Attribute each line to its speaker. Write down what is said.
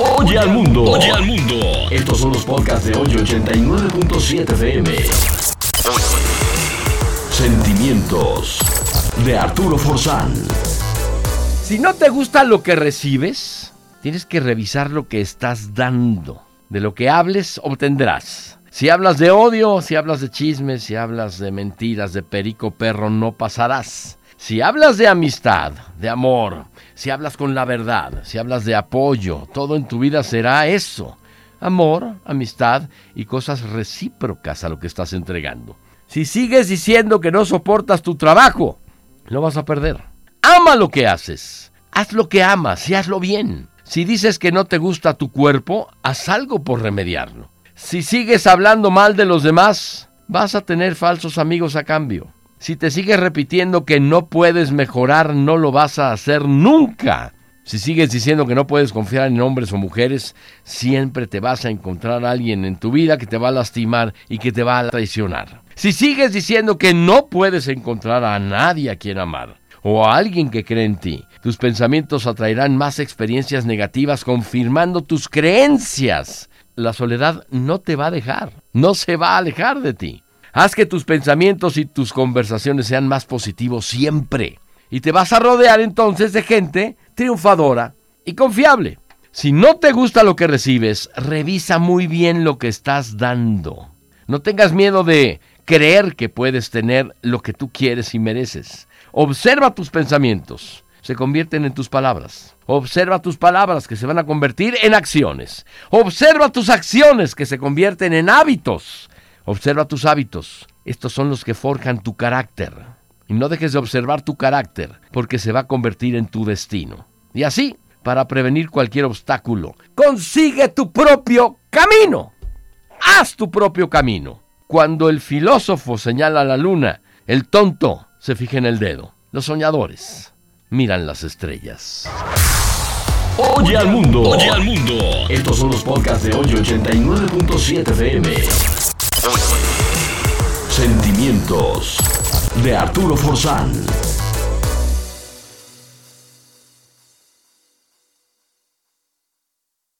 Speaker 1: Oye al mundo.
Speaker 2: Oye al mundo.
Speaker 1: Estos son los podcasts de hoy 89.7 FM. Sentimientos de Arturo Forzán.
Speaker 3: Si no te gusta lo que recibes, tienes que revisar lo que estás dando. De lo que hables, obtendrás. Si hablas de odio, si hablas de chismes, si hablas de mentiras, de perico perro, no pasarás. Si hablas de amistad, de amor, si hablas con la verdad, si hablas de apoyo, todo en tu vida será eso. Amor, amistad y cosas recíprocas a lo que estás entregando. Si sigues diciendo que no soportas tu trabajo, lo vas a perder. Ama lo que haces. Haz lo que amas y hazlo bien. Si dices que no te gusta tu cuerpo, haz algo por remediarlo. Si sigues hablando mal de los demás, vas a tener falsos amigos a cambio. Si te sigues repitiendo que no puedes mejorar, no lo vas a hacer nunca. Si sigues diciendo que no puedes confiar en hombres o mujeres, siempre te vas a encontrar a alguien en tu vida que te va a lastimar y que te va a traicionar. Si sigues diciendo que no puedes encontrar a nadie a quien amar o a alguien que cree en ti, tus pensamientos atraerán más experiencias negativas confirmando tus creencias. La soledad no te va a dejar, no se va a alejar de ti. Haz que tus pensamientos y tus conversaciones sean más positivos siempre. Y te vas a rodear entonces de gente triunfadora y confiable. Si no te gusta lo que recibes, revisa muy bien lo que estás dando. No tengas miedo de creer que puedes tener lo que tú quieres y mereces. Observa tus pensamientos. Se convierten en tus palabras. Observa tus palabras que se van a convertir en acciones. Observa tus acciones que se convierten en hábitos. Observa tus hábitos. Estos son los que forjan tu carácter. Y no dejes de observar tu carácter, porque se va a convertir en tu destino. Y así, para prevenir cualquier obstáculo, consigue tu propio camino. Haz tu propio camino. Cuando el filósofo señala la luna, el tonto se fija en el dedo. Los soñadores miran las estrellas.
Speaker 1: Oye al mundo.
Speaker 2: Oye al mundo.
Speaker 1: Estos son los podcasts de hoy 89.7 FM. Sentimientos de Arturo Forzán.